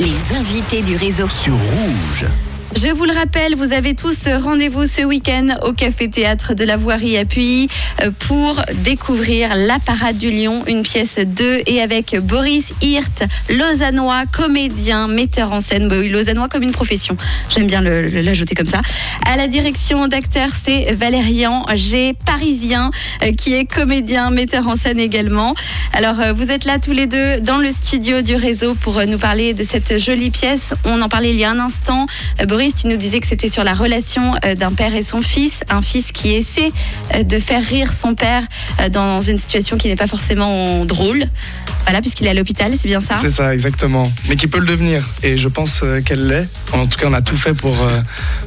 Les invités du réseau. sur Rouge. Je vous le rappelle, vous avez tous rendez-vous ce week-end au Café Théâtre de la Voirie à Puy euh, pour découvrir La Parade du Lion, une pièce 2 et avec Boris Hirt, lausannois, comédien, metteur en scène. Bah lausannois comme une profession. J'aime bien l'ajouter comme ça. À la direction d'acteur, c'est Valérian G, parisien, euh, qui est comédien, metteur en scène également. Alors, euh, vous êtes là tous les deux dans le studio du réseau pour nous parler de cette jolie pièce. On en parlait il y a un instant. Tu nous disais que c'était sur la relation euh, d'un père et son fils, un fils qui essaie euh, de faire rire son père euh, dans une situation qui n'est pas forcément drôle. Voilà, puisqu'il est à l'hôpital, c'est bien ça? C'est ça, exactement. Mais qui peut le devenir. Et je pense qu'elle l'est. En tout cas, on a tout fait pour,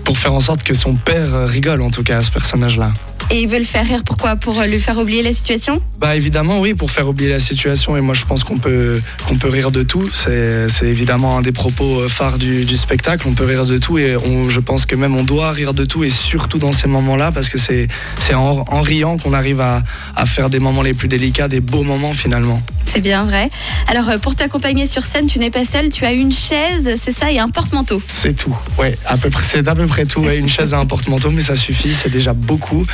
pour faire en sorte que son père rigole, en tout cas, à ce personnage-là. Et il veut le faire rire, pourquoi? Pour euh, lui faire oublier la situation? Bah évidemment, oui, pour faire oublier la situation. Et moi, je pense qu'on peut, rire de tout. C'est évidemment un des propos euh, phares du, spectacle. On peut rire de tout. Et je pense que même on doit rire de tout. Et surtout dans ces moments-là, parce que c'est en, riant qu'on arrive à faire des moments les plus délicats, des beaux moments finalement. C'est bien vrai. Alors, euh, pour t'accompagner sur scène, tu n'es pas seul, tu as une chaise, c'est ça, et un porte-manteau. C'est tout. Ouais, à peu près, c'est à peu près tout. Ouais, une chaise et un porte-manteau, mais ça suffit, c'est déjà beaucoup.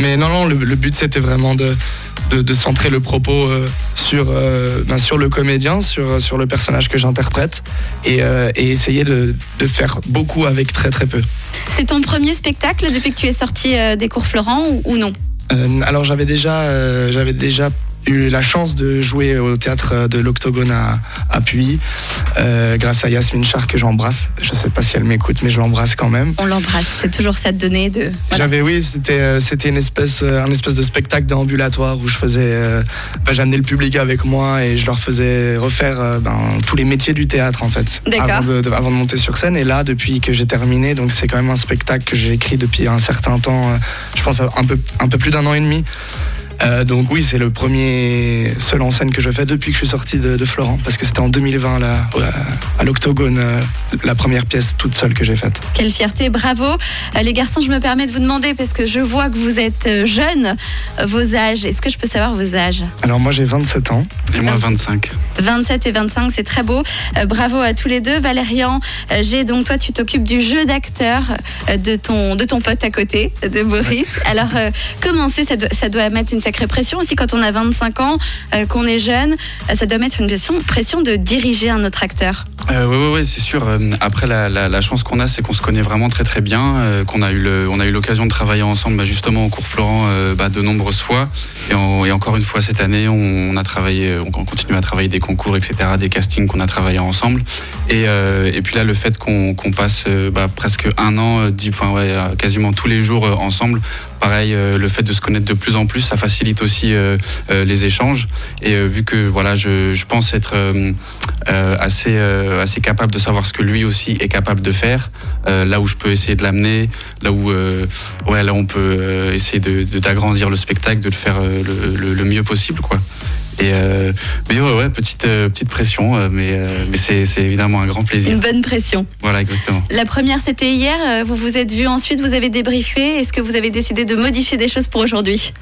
Mais non, non, le, le but c'était vraiment de, de, de centrer le propos euh, sur, euh, ben, sur le comédien, sur, sur le personnage que j'interprète, et, euh, et essayer de, de faire beaucoup avec très très peu. C'est ton premier spectacle depuis que tu es sorti des cours Florent ou, ou non? Alors j'avais déjà, j'avais déjà eu la chance de jouer au théâtre de l'Octogone à, à Puy, euh, grâce à Yasmine Char que j'embrasse. Je sais pas si elle m'écoute, mais je l'embrasse quand même. On l'embrasse, c'est toujours ça de donner de. voilà. J'avais oui, c'était euh, c'était une espèce euh, un espèce de spectacle d'ambulatoire où je faisais euh, ben, j'amenais le public avec moi et je leur faisais refaire euh, ben, tous les métiers du théâtre en fait avant de, de- avant de monter sur scène et là depuis que j'ai terminé donc c'est quand même un spectacle que j'ai écrit depuis un certain temps je pense un peu un peu plus d'un an et demi Euh, donc oui, c'est le premier seul en scène que je fais depuis que je suis sorti de, de Florent, parce que c'était en 2020 là, à- l'Octogone, euh, la première pièce toute seule que j'ai faite. Quelle fierté, bravo. Euh, les garçons, je me permets de vous demander, parce que je vois que vous êtes jeunes, vos âges. Est-ce que je peux savoir vos âges? Alors moi j'ai 27 ans. Et moi, 25. 27 et 25, c'est très beau. Bravo à tous les deux. Valérian, j'ai donc toi, tu t'occupes du jeu d'acteur de ton de ton pote à côté, de Boris. Alors comment c'est? Ça doit, ça doit mettre une sacrée pression aussi quand on a 25 ans, euh, qu'on est jeune. euh, ça doit mettre une pression, pression de diriger un autre acteur. Euh, oui, oui, oui, c'est sûr. Euh, Après, la, la, la chance qu'on a, c'est qu'on se connaît vraiment très très bien, euh, qu'on a eu le, on a eu l'occasion de travailler ensemble, bah, justement au cours Florent, euh, bah, de nombreuses fois, et, en- et encore une fois cette année, on, on a travaillé, euh, on continue à travailler des concours, etc., des castings qu'on a travaillé ensemble, et, euh, et puis là, le fait qu'on qu'on passe bah, presque un an, dix- enfin ouais, quasiment tous les jours ensemble, pareil, le fait de se connaître de plus en plus, ça facilite aussi les échanges, et vu que voilà, je, je pense être assez, assez capable de savoir ce que lui aussi est capable de faire, euh, là où je peux essayer de l'amener, là où euh, ouais, là on peut euh, essayer de de- d'agrandir le spectacle, de le faire euh, le, le- le mieux possible, quoi. Et euh, mais ouais, ouais, petite euh, petite pression, euh, mais euh, mais c'est c'est évidemment un grand plaisir. Une bonne pression. Voilà, exactement. La première, c'était hier. euh, Vous vous êtes vus ensuite, vous avez débriefé. Est-ce que vous avez décidé de modifier des choses pour aujourd'hui?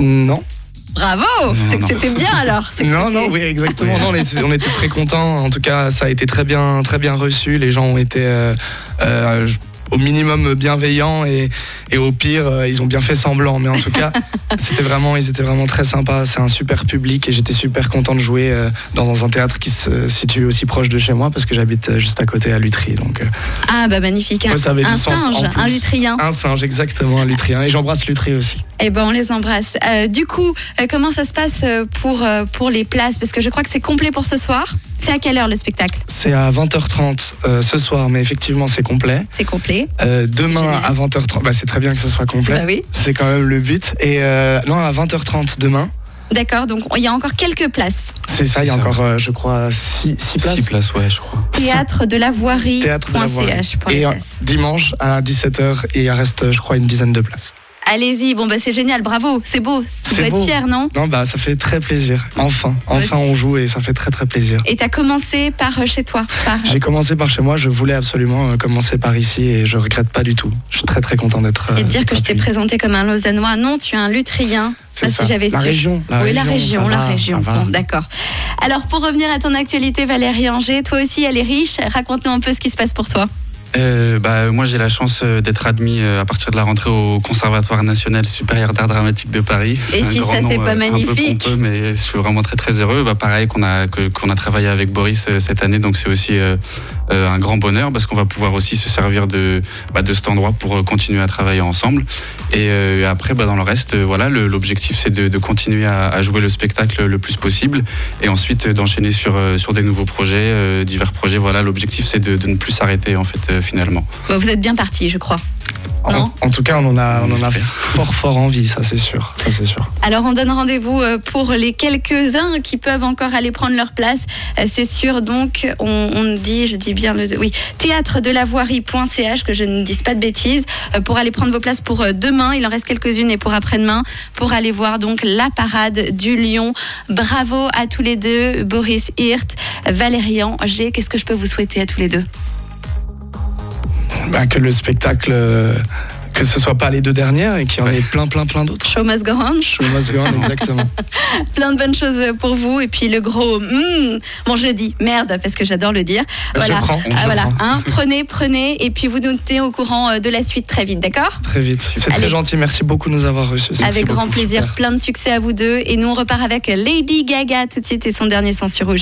Non. Bravo C'est que c'était bien alors. Non, non, oui, exactement. Non, on, était, on était très contents. En tout cas, ça a été très bien, très bien reçu. Les gens ont été euh, euh, au minimum bienveillants et, et au pire, euh, ils ont bien fait semblant. Mais en tout cas, c'était vraiment, ils étaient vraiment très sympas. C'est un super public et j'étais super content de jouer euh, dans un théâtre qui se situe aussi proche de chez moi parce que j'habite euh, juste à côté à Lutry. Donc, Ah bah magnifique. Ouais, ça avait un singe, un lutrien. un singe, exactement, un Lutrien. Et j'embrasse Lutry aussi. Eh ben on les embrasse. Euh, du coup, euh, comment ça se passe pour euh, pour les places? Parce que je crois que c'est complet pour ce soir. C'est à quelle heure le spectacle C'est à 20h30 euh, ce soir, mais effectivement, c'est complet. C'est complet. Euh, demain à 20h30, bah, c'est très bien que ce soit complet. Bah oui. C'est quand même le but. Et euh, non, à 20h30 demain, D'accord. Donc il y a encore quelques places. c'est ça, il y a encore, euh, je crois, 6 places. Six places, ouais, je crois. Théâtre de la voirie. Théâtre de la Voirie. Et dimanche à 17h, et il reste, je crois, une dizaine de places. Allez-y, bon bah c'est génial, bravo, c'est beau, tu dois être fier, non Non, bah ça fait très plaisir. Enfin, enfin on joue et ça fait très très plaisir. Et t'as commencé par euh, chez toi, par J'ai commencé par chez moi, je voulais absolument euh, commencer par ici et je regrette pas du tout. Je suis très très content d'être. et euh, te dire que je t'ai présenté comme un Lausannois. Non, tu es un Lutrien. C'est si j'avais La su. région, la oui, la région, région, la va, région. ça va. Bon, d'accord. Alors, pour revenir à ton actualité, Valérie Anger, toi aussi, elle est riche. Raconte-nous un peu ce qui se passe pour toi. Euh, bah, moi, j'ai la chance euh, d'être admis euh, à partir de la rentrée au Conservatoire national supérieur d'art dramatique de Paris. Et si ça, c'est pas euh, magnifique Un peu pompeux, mais je suis vraiment très très heureux. Bah, pareil qu'on a qu'on a travaillé avec Boris cette année, donc c'est aussi un grand bonheur parce qu'on va pouvoir aussi se servir de bah, de cet endroit pour euh, continuer à travailler ensemble. Et euh, après, bah, dans le reste, euh, voilà, l'objectif c'est de, de continuer à, à jouer le spectacle le plus possible et ensuite euh, d'enchaîner sur euh, sur des nouveaux projets, euh, divers projets. Voilà, l'objectif c'est de, de ne plus s'arrêter en fait euh, finalement. Bah, Vous êtes bien parti, je crois. En, tout cas, on en a, on en a fort fort envie, ça c'est sûr. Ça c'est sûr. Alors, on donne rendez-vous euh, pour les quelques-uns qui peuvent encore aller prendre leur place. Euh, C'est sûr, donc, on, on dit, je dis bien le. Oui, théâtre de la voirie.ch, que je ne dise pas de bêtises, euh, pour aller prendre vos places pour demain. Il en reste quelques-unes et pour après-demain, pour aller voir donc la parade du Lion. Bravo à tous les deux, Boris Hirt, Valérian G. Qu'est-ce que je peux vous souhaiter à tous les deux? Bah, que le spectacle, euh, que ce soit pas les deux dernières et qu'il y en Ouais. ait plein plein plein d'autres. Show must go on. Show must go on, exactement. Plein de bonnes choses pour vous. Et puis le gros, hmm, bon, je le dis, merde, parce que j'adore le dire. Je Voilà. prends, Ah, je voilà, prends. hein, prenez, prenez, et puis vous nous tenez au courant euh, de la suite très vite, d'accord? Très vite. C'est très gentil. Merci beaucoup de nous avoir reçus. Avec grand beaucoup, plaisir, super. plein de succès à vous deux. Et nous, on repart avec Lady Gaga tout de suite et son dernier son sur rouge.